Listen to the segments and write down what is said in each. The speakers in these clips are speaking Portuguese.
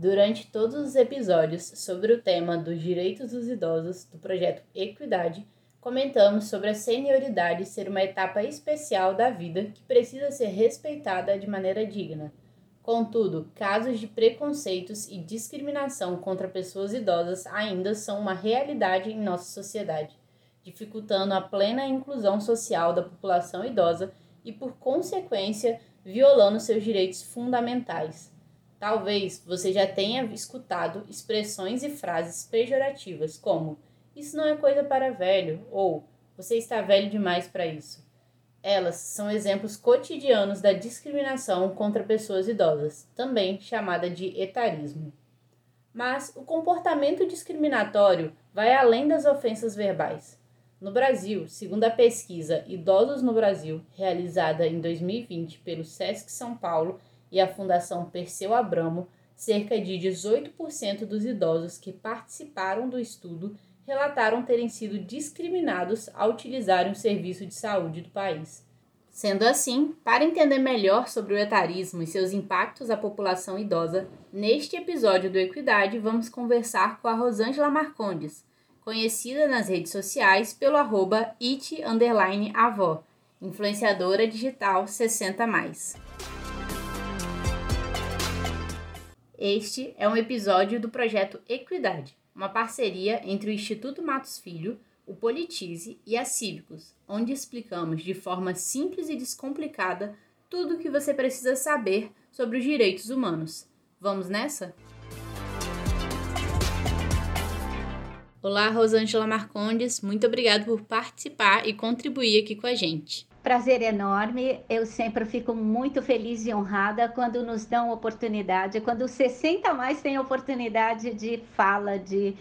Durante todos os episódios sobre o tema dos direitos dos idosos do projeto Equidade, comentamos sobre a senioridade ser uma etapa especial da vida que precisa ser respeitada de maneira digna. Contudo, casos de preconceitos e discriminação contra pessoas idosas ainda são uma realidade em nossa sociedade, dificultando a plena inclusão social da população idosa e, por consequência, violando seus direitos fundamentais. Talvez você já tenha escutado expressões e frases pejorativas como isso não é coisa para velho ou você está velho demais para isso. Elas são exemplos cotidianos da discriminação contra pessoas idosas, também chamada de etarismo. Mas o comportamento discriminatório vai além das ofensas verbais. No Brasil, segundo a pesquisa Idosos no Brasil, realizada em 2020 pelo SESC São Paulo, e a Fundação Perseu Abramo, cerca de 18% dos idosos que participaram do estudo relataram terem sido discriminados ao utilizarem o serviço de saúde do país. Sendo assim, para entender melhor sobre o etarismo e seus impactos à população idosa, neste episódio do Equidade vamos conversar com a Rosângela Marcondes, conhecida nas redes sociais pelo arroba influenciadora digital 60+. Este é um episódio do projeto Equidade, uma parceria entre o Instituto Matos Filho, o Politize e a Cívicos, onde explicamos de forma simples e descomplicada tudo o que você precisa saber sobre os direitos humanos. Vamos nessa? Olá, Rosângela Marcondes, muito obrigada por participar e contribuir aqui com a gente. Prazer enorme. Eu sempre fico muito feliz e honrada quando nos dão oportunidade, quando o 60 mais tem oportunidade de fala, de,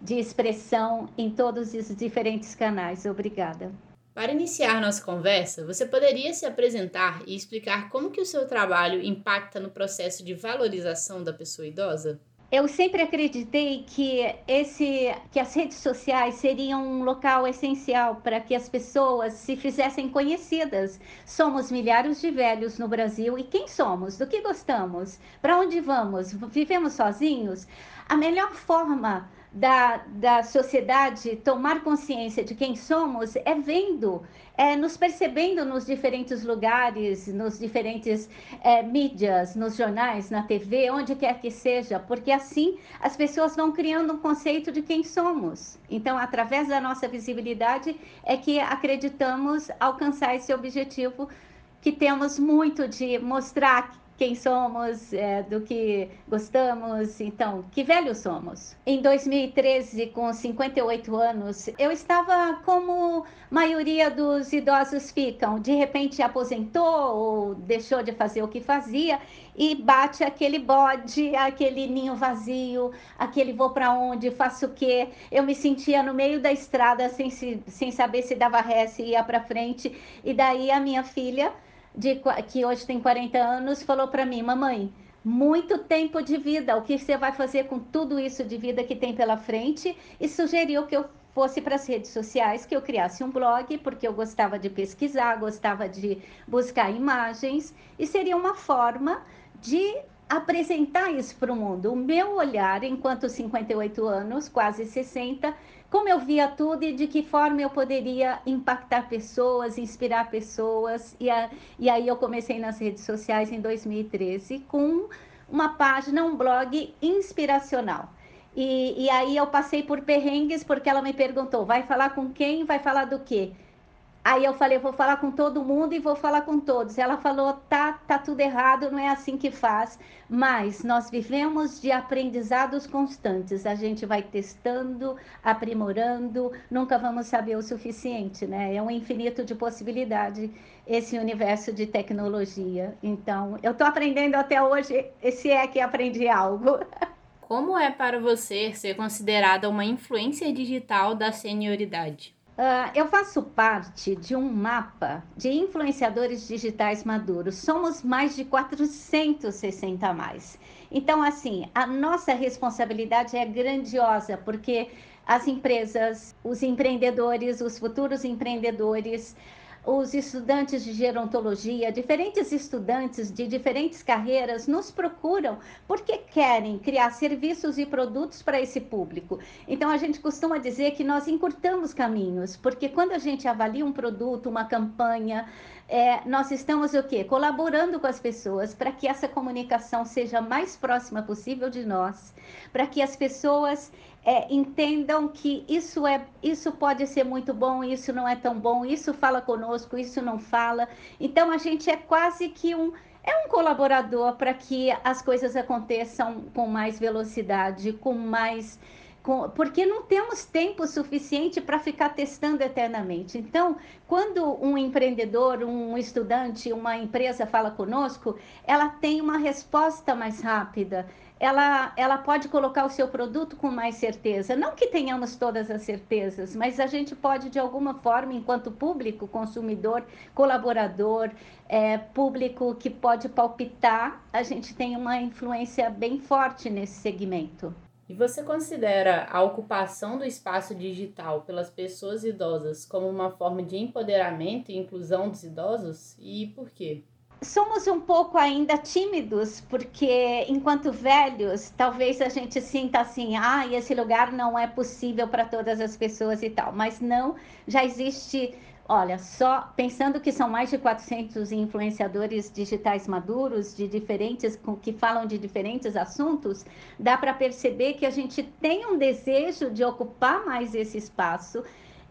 de expressão em todos os diferentes canais. Obrigada. Para iniciar nossa conversa, você poderia se apresentar e explicar como que o seu trabalho impacta no processo de valorização da pessoa idosa? Eu sempre acreditei que esse, que as redes sociais seriam um local essencial para que as pessoas se fizessem conhecidas. Somos milhares de velhos no Brasil e quem somos? Do que gostamos? Para onde vamos? Vivemos sozinhos? A melhor forma da, da sociedade tomar consciência de quem somos é vendo, é nos percebendo nos diferentes lugares, nos diferentes é, mídias, nos jornais, na TV, onde quer que seja, porque assim as pessoas vão criando um conceito de quem somos. Então, através da nossa visibilidade, é que acreditamos alcançar esse objetivo que temos muito de mostrar quem somos, é, do que gostamos. Então, que velhos somos? Em 2013, com 58 anos, eu estava como maioria dos idosos ficam. De repente aposentou ou deixou de fazer o que fazia e bate aquele bode, aquele ninho vazio, aquele vou para onde, faço o quê? Eu me sentia no meio da estrada sem, se, sem saber se dava ré, se ia para frente. E daí a minha filha de, que hoje tem 40 anos, falou para mim, mamãe, muito tempo de vida, o que você vai fazer com tudo isso de vida que tem pela frente? E sugeriu que eu fosse para as redes sociais, que eu criasse um blog, porque eu gostava de pesquisar, gostava de buscar imagens, e seria uma forma de apresentar isso para o mundo. O meu olhar, enquanto 58 anos, quase 60, como eu via tudo e de que forma eu poderia impactar pessoas, inspirar pessoas. E, a, e aí eu comecei nas redes sociais em 2013 com uma página, um blog inspiracional. E, e aí eu passei por perrengues porque ela me perguntou: vai falar com quem? Vai falar do quê? Aí eu falei, vou falar com todo mundo e vou falar com todos. Ela falou, tá, tá tudo errado, não é assim que faz. Mas nós vivemos de aprendizados constantes. A gente vai testando, aprimorando, nunca vamos saber o suficiente, né? É um infinito de possibilidade esse universo de tecnologia. Então, eu tô aprendendo até hoje, se é que aprendi algo. Como é para você ser considerada uma influência digital da senioridade? Uh, eu faço parte de um mapa de influenciadores digitais maduros. Somos mais de 460 mais. Então, assim, a nossa responsabilidade é grandiosa, porque as empresas, os empreendedores, os futuros empreendedores, os estudantes de gerontologia, diferentes estudantes de diferentes carreiras nos procuram porque querem criar serviços e produtos para esse público. Então a gente costuma dizer que nós encurtamos caminhos, porque quando a gente avalia um produto, uma campanha, é, nós estamos o quê? Colaborando com as pessoas para que essa comunicação seja mais próxima possível de nós, para que as pessoas é, entendam que isso é isso pode ser muito bom, isso não é tão bom, isso fala conosco, isso não fala. Então a gente é quase que um é um colaborador para que as coisas aconteçam com mais velocidade, com mais com, porque não temos tempo suficiente para ficar testando eternamente. Então, quando um empreendedor, um estudante, uma empresa fala conosco, ela tem uma resposta mais rápida ela, ela pode colocar o seu produto com mais certeza. Não que tenhamos todas as certezas, mas a gente pode, de alguma forma, enquanto público, consumidor, colaborador, é, público que pode palpitar, a gente tem uma influência bem forte nesse segmento. E você considera a ocupação do espaço digital pelas pessoas idosas como uma forma de empoderamento e inclusão dos idosos? E por quê? Somos um pouco ainda tímidos, porque enquanto velhos, talvez a gente sinta assim, ah, esse lugar não é possível para todas as pessoas e tal. Mas não, já existe, olha, só pensando que são mais de 400 influenciadores digitais maduros, de diferentes, que falam de diferentes assuntos, dá para perceber que a gente tem um desejo de ocupar mais esse espaço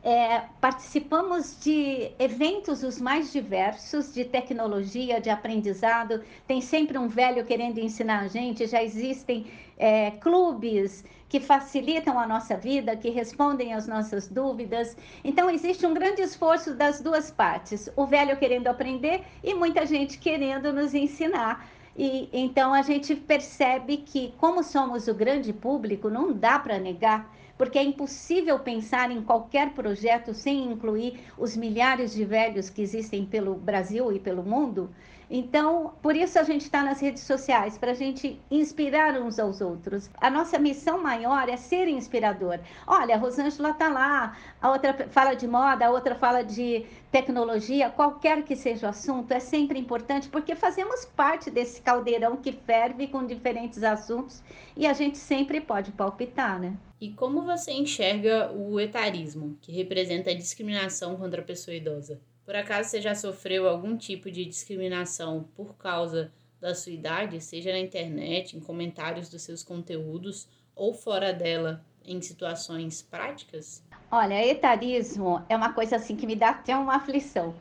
é, participamos de eventos os mais diversos, de tecnologia, de aprendizado. Tem sempre um velho querendo ensinar a gente. Já existem é, clubes que facilitam a nossa vida, que respondem às nossas dúvidas. Então, existe um grande esforço das duas partes: o velho querendo aprender e muita gente querendo nos ensinar. E então a gente percebe que, como somos o grande público, não dá para negar porque é impossível pensar em qualquer projeto sem incluir os milhares de velhos que existem pelo Brasil e pelo mundo. Então, por isso a gente está nas redes sociais, para a gente inspirar uns aos outros. A nossa missão maior é ser inspirador. Olha, a Rosângela está lá, a outra fala de moda, a outra fala de tecnologia, qualquer que seja o assunto, é sempre importante, porque fazemos parte desse caldeirão que ferve com diferentes assuntos e a gente sempre pode palpitar, né? E como você enxerga o etarismo, que representa a discriminação contra a pessoa idosa? Por acaso você já sofreu algum tipo de discriminação por causa da sua idade, seja na internet, em comentários dos seus conteúdos ou fora dela, em situações práticas? Olha, etarismo é uma coisa assim que me dá até uma aflição.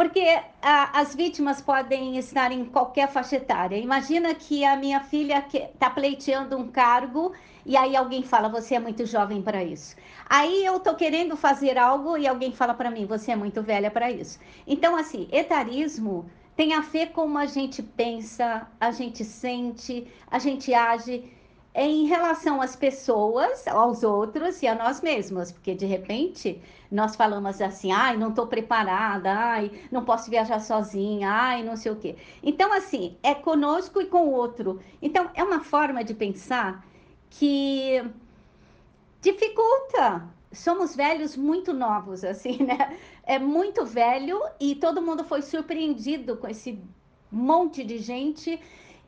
Porque a, as vítimas podem estar em qualquer faixa etária. Imagina que a minha filha está pleiteando um cargo e aí alguém fala, você é muito jovem para isso. Aí eu estou querendo fazer algo e alguém fala para mim, você é muito velha para isso. Então, assim, etarismo tem a ver com como a gente pensa, a gente sente, a gente age em relação às pessoas, aos outros e a nós mesmos, porque de repente nós falamos assim, ai, não estou preparada, ai, não posso viajar sozinha, ai, não sei o quê. Então, assim, é conosco e com o outro. Então, é uma forma de pensar que dificulta. Somos velhos muito novos, assim, né? É muito velho e todo mundo foi surpreendido com esse monte de gente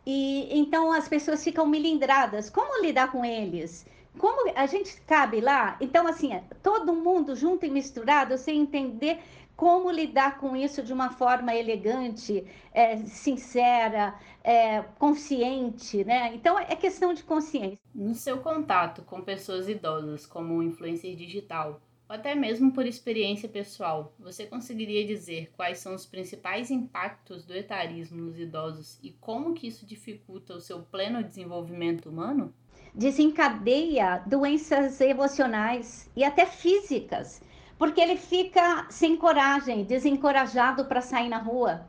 e então as pessoas ficam milindradas. Como lidar com eles? como a gente cabe lá? Então, assim, é, todo mundo junto e misturado, sem entender como lidar com isso de uma forma elegante, é, sincera, é, consciente, né? Então é questão de consciência. No seu contato com pessoas idosas, como influencer digital, ou até mesmo por experiência pessoal, você conseguiria dizer quais são os principais impactos do etarismo nos idosos e como que isso dificulta o seu pleno desenvolvimento humano? Desencadeia doenças emocionais e até físicas porque ele fica sem coragem, desencorajado para sair na rua.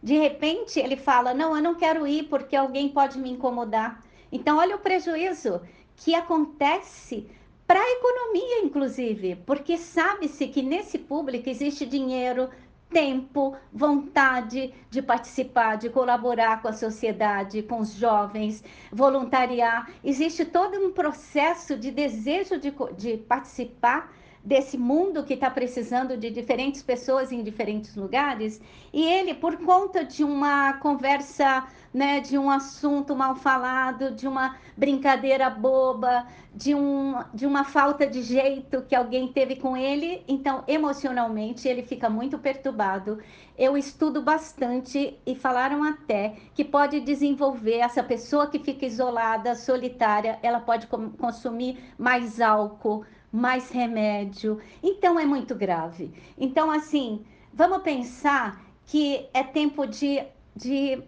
De repente, ele fala: Não, eu não quero ir porque alguém pode me incomodar. Então, olha o prejuízo que acontece para a economia, inclusive, porque sabe-se que nesse público existe dinheiro, tempo, vontade de participar, de colaborar com a sociedade, com os jovens, voluntariar. Existe todo um processo de desejo de, de participar desse mundo que está precisando de diferentes pessoas em diferentes lugares, e ele, por conta de uma conversa, né, de um assunto mal falado, de uma brincadeira boba, de, um, de uma falta de jeito que alguém teve com ele, então emocionalmente ele fica muito perturbado. Eu estudo bastante e falaram até que pode desenvolver essa pessoa que fica isolada, solitária, ela pode consumir mais álcool, mais remédio. Então é muito grave. Então, assim, vamos pensar que é tempo de, de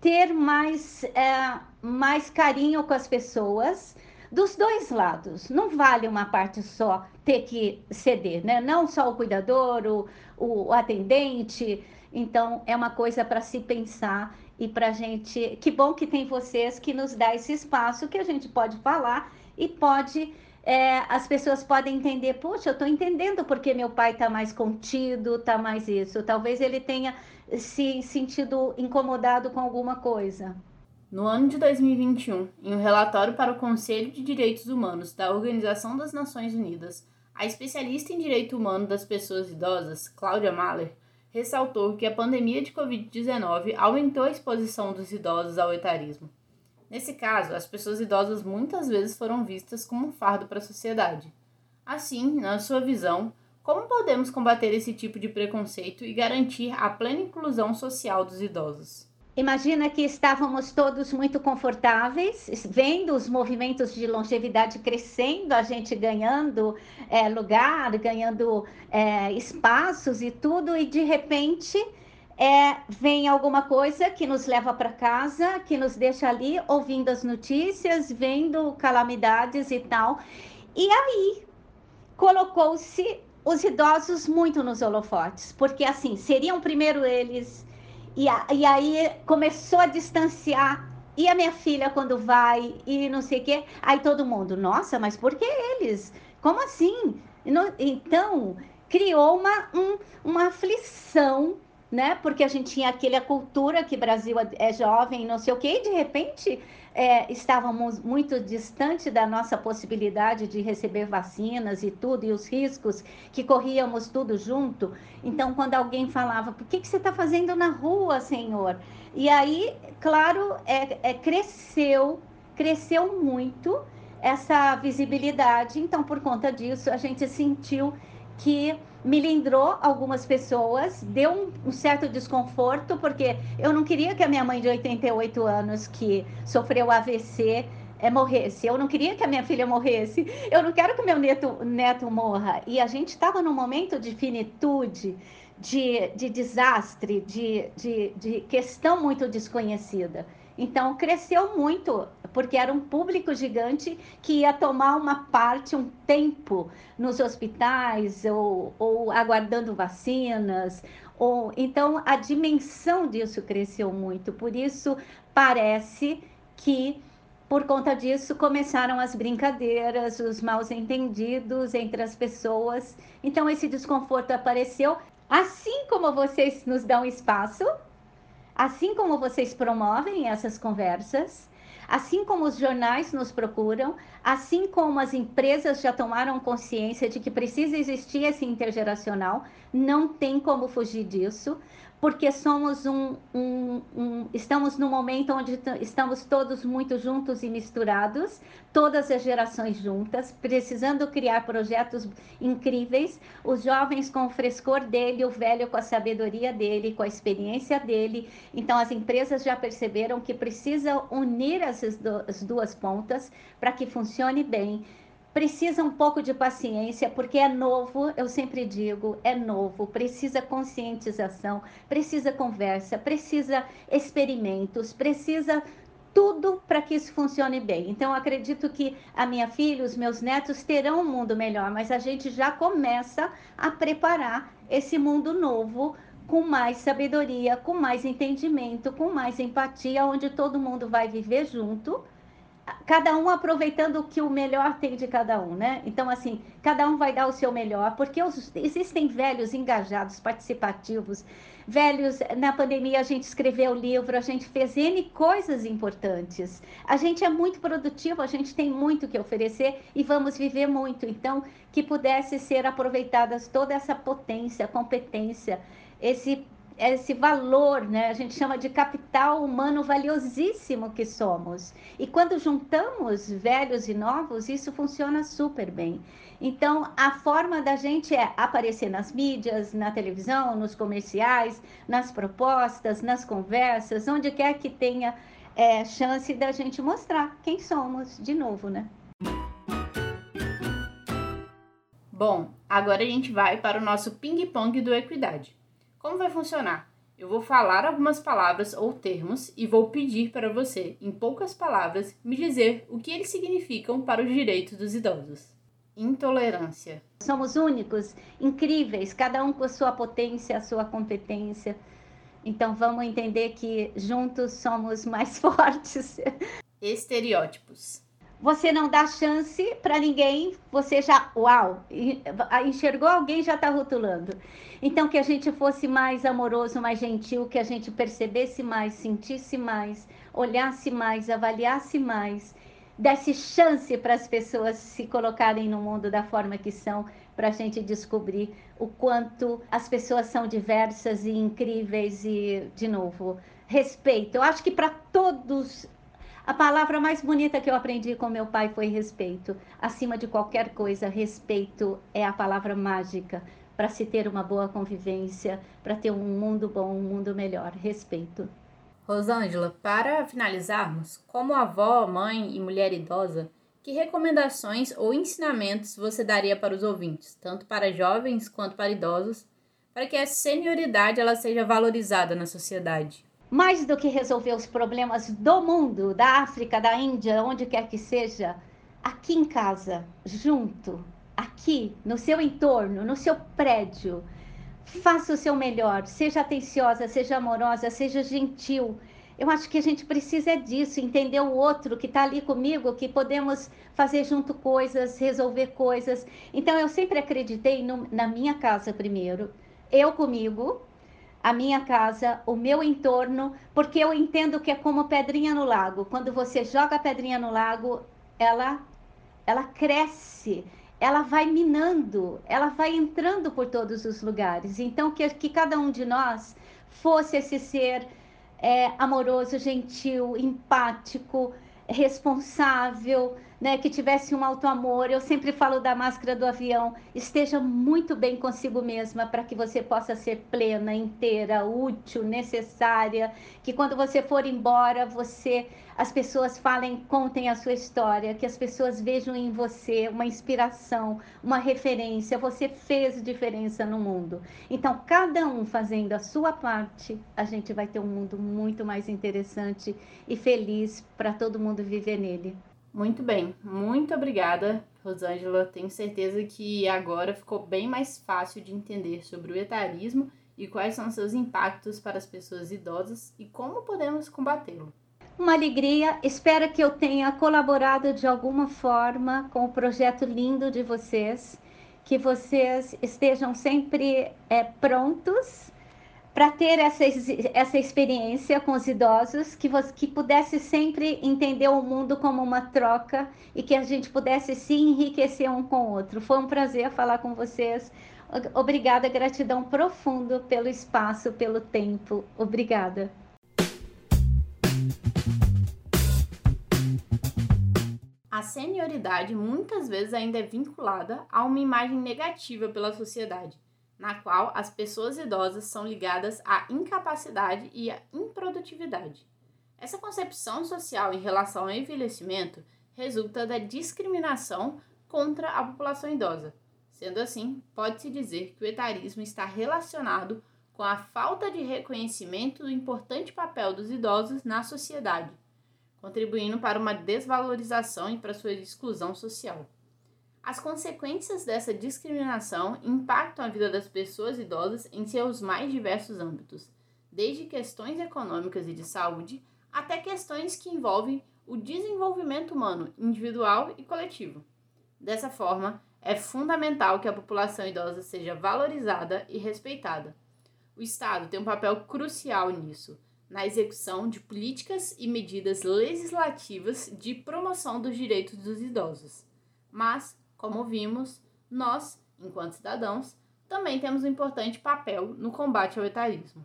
ter mais, é, mais carinho com as pessoas dos dois lados. Não vale uma parte só ter que ceder, né? Não só o cuidador, o, o, atendente. Então, é uma coisa para se pensar e para gente. Que bom que tem vocês que nos dá esse espaço que a gente pode falar e pode é, as pessoas podem entender, puxa, eu estou entendendo porque meu pai está mais contido, está mais isso. Talvez ele tenha se sentido incomodado com alguma coisa. No ano de 2021, em um relatório para o Conselho de Direitos Humanos da Organização das Nações Unidas, a especialista em direito humano das pessoas idosas, Cláudia Mahler, ressaltou que a pandemia de Covid-19 aumentou a exposição dos idosos ao etarismo. Nesse caso, as pessoas idosas muitas vezes foram vistas como um fardo para a sociedade. Assim, na sua visão, como podemos combater esse tipo de preconceito e garantir a plena inclusão social dos idosos? Imagina que estávamos todos muito confortáveis, vendo os movimentos de longevidade crescendo, a gente ganhando é, lugar, ganhando é, espaços e tudo, e de repente é, vem alguma coisa que nos leva para casa, que nos deixa ali ouvindo as notícias, vendo calamidades e tal. E aí colocou-se os idosos muito nos holofotes, porque assim, seriam primeiro eles, e, a, e aí começou a distanciar. E a minha filha quando vai, e não sei o quê, aí todo mundo, nossa, mas por que eles? Como assim? Então, criou uma, um, uma aflição né? Porque a gente tinha aquela cultura que Brasil é jovem, não sei o quê, e de repente é, estávamos muito distante da nossa possibilidade de receber vacinas e tudo, e os riscos que corríamos tudo junto. Então, quando alguém falava, por que, que você está fazendo na rua, Senhor? E aí, claro, é, é, cresceu, cresceu muito essa visibilidade. Então, por conta disso, a gente sentiu que melindrou algumas pessoas, deu um, um, certo desconforto, porque eu não queria que a minha mãe de 88 anos, que sofreu AVC, é, morresse. Eu não queria que a minha filha morresse. Eu não quero que meu neto, neto morra. E a gente estava num momento de finitude, de, de desastre, de, de, de questão muito desconhecida. Então, cresceu muito, porque era um público gigante que ia tomar uma parte, um tempo nos hospitais ou, ou aguardando vacinas. Ou, então, a dimensão disso cresceu muito. Por isso, parece que por conta disso começaram as brincadeiras, os maus entendidos entre as pessoas. Então esse desconforto apareceu, assim como vocês nos dão espaço Assim como vocês promovem essas conversas, assim como os jornais nos procuram, Assim como as empresas já tomaram consciência de que precisa existir esse intergeracional, não tem como fugir disso porque somos um, um, um, estamos num momento onde estamos todos muito juntos e misturados, todas as gerações juntas, precisando criar projetos incríveis, os jovens com o frescor dele, o velho com a sabedoria dele, com a experiência dele. Então as empresas já perceberam que precisa unir essas duas pontas para que funcione bem precisa um pouco de paciência, porque é novo, eu sempre digo, é novo, precisa conscientização, precisa conversa, precisa experimentos, precisa tudo para que isso funcione bem. Então, acredito que a minha filha, os meus netos terão um mundo melhor, mas a gente já começa a preparar esse mundo novo com mais sabedoria, com mais entendimento, com mais empatia, onde todo mundo vai viver junto cada um aproveitando o que o melhor tem de cada um, né? Então, assim, cada um vai dar o seu melhor, porque os, existem velhos engajados, participativos, velhos. Na pandemia, a gente escreveu livro, a gente fez N coisas importantes. A gente é muito produtivo, a gente tem muito que oferecer e vamos viver muito. Então, que pudesse ser aproveitadas toda essa potência, competência, esse esse valor, né? A gente chama de capital humano valiosíssimo que somos. E quando juntamos velhos e novos, isso funciona super bem. Então, a forma da gente é aparecer nas mídias, na televisão, nos comerciais, nas propostas, nas conversas, onde quer que tenha é, chance da gente mostrar quem somos de novo, né? Bom, agora a gente vai para o nosso ping-pong do Equidade. Como vai funcionar? Eu vou falar algumas palavras ou termos e vou pedir para você, em poucas palavras, me dizer o que eles significam para os direitos dos idosos. Intolerância. Somos únicos, incríveis, cada um com a sua potência, a sua competência. Então vamos entender que juntos somos mais fortes. Estereótipos você não dá chance para ninguém, você já, uau, enxergou alguém já está rotulando. Então, que a gente fosse mais amoroso, mais gentil, que a gente percebesse mais, sentisse mais, olhasse mais, avaliasse mais, desse chance para as pessoas se colocarem no mundo da forma que são, para a gente descobrir o quanto as pessoas são diversas e incríveis e, de novo, respeito. Eu acho que para todos a palavra mais bonita que eu aprendi com meu pai foi respeito. Acima de qualquer coisa, respeito é a palavra mágica para se ter uma boa convivência, para ter um mundo bom, um mundo melhor. Respeito. Rosângela, para finalizarmos, como avó, mãe e mulher idosa, que recomendações ou ensinamentos você daria para os ouvintes, tanto para jovens quanto para idosos, para que a senioridade ela seja valorizada na sociedade? Mais do que resolver os problemas do mundo, da África, da Índia, onde quer que seja, aqui em casa, junto, aqui, no seu entorno, no seu prédio, faça o seu melhor, seja atenciosa, seja amorosa, seja gentil. Eu acho que a gente precisa disso, entender o outro que está ali comigo, que podemos fazer junto coisas, resolver coisas. Então, eu sempre acreditei no, na minha casa primeiro, eu comigo, a minha casa, o meu entorno, porque eu entendo que é como pedrinha no lago. Quando você joga a pedrinha no lago, ela ela cresce, ela vai minando, ela vai entrando por todos os lugares. Então que, que cada um de nós fosse esse ser é, amoroso, gentil, empático, responsável, né, que tivesse um alto amor. Eu sempre falo da máscara do avião. Esteja muito bem consigo mesma para que você possa ser plena, inteira, útil, necessária. Que quando você for embora, você, as pessoas falem, contem a sua história, que as pessoas vejam em você uma inspiração, uma referência. Você fez diferença no mundo. Então, cada um fazendo a sua parte, a gente vai ter um mundo muito mais interessante e feliz para todo mundo viver nele. Muito bem, muito obrigada, Rosângela. Tenho certeza que agora ficou bem mais fácil de entender sobre o etarismo e quais são seus impactos para as pessoas idosas e como podemos combatê-lo. Uma alegria, espero que eu tenha colaborado de alguma forma com o projeto lindo de vocês, que vocês estejam sempre é, prontos para ter essa, essa experiência com os idosos, que, você, que pudesse sempre entender o mundo como uma troca e que a gente pudesse se enriquecer um com o outro. Foi um prazer falar com vocês. Obrigada, gratidão profundo pelo espaço, pelo tempo. Obrigada. A senioridade muitas vezes ainda é vinculada a uma imagem negativa pela sociedade, na qual as pessoas idosas são ligadas à incapacidade e à improdutividade. Essa concepção social em relação ao envelhecimento resulta da discriminação contra a população idosa. Sendo assim, pode-se dizer que o etarismo está relacionado com a falta de reconhecimento do importante papel dos idosos na sociedade contribuindo para uma desvalorização e para sua exclusão social. As consequências dessa discriminação impactam a vida das pessoas idosas em seus mais diversos âmbitos, desde questões econômicas e de saúde até questões que envolvem o desenvolvimento humano individual e coletivo. Dessa forma, é fundamental que a população idosa seja valorizada e respeitada. O Estado tem um papel crucial nisso, na execução de políticas e medidas legislativas de promoção dos direitos dos idosos. Mas, como vimos, nós, enquanto cidadãos, também temos um importante papel no combate ao etarismo.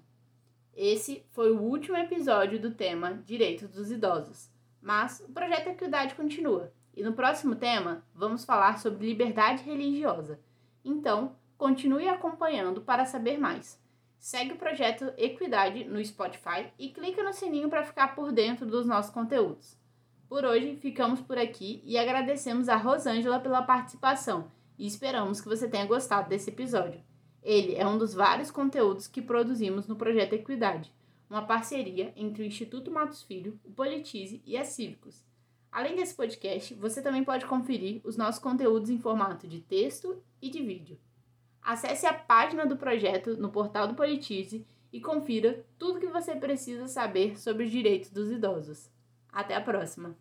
Esse foi o último episódio do tema Direitos dos Idosos, mas o projeto Equidade continua e no próximo tema vamos falar sobre liberdade religiosa. Então, continue acompanhando para saber mais. Segue o projeto Equidade no Spotify e clica no sininho para ficar por dentro dos nossos conteúdos. Por hoje, ficamos por aqui e agradecemos a Rosângela pela participação e esperamos que você tenha gostado desse episódio. Ele é um dos vários conteúdos que produzimos no projeto Equidade, uma parceria entre o Instituto Matos Filho, o Politize e a Cívicos. Além desse podcast, você também pode conferir os nossos conteúdos em formato de texto e de vídeo. Acesse a página do projeto no portal do Politize e confira tudo o que você precisa saber sobre os direitos dos idosos. Até a próxima!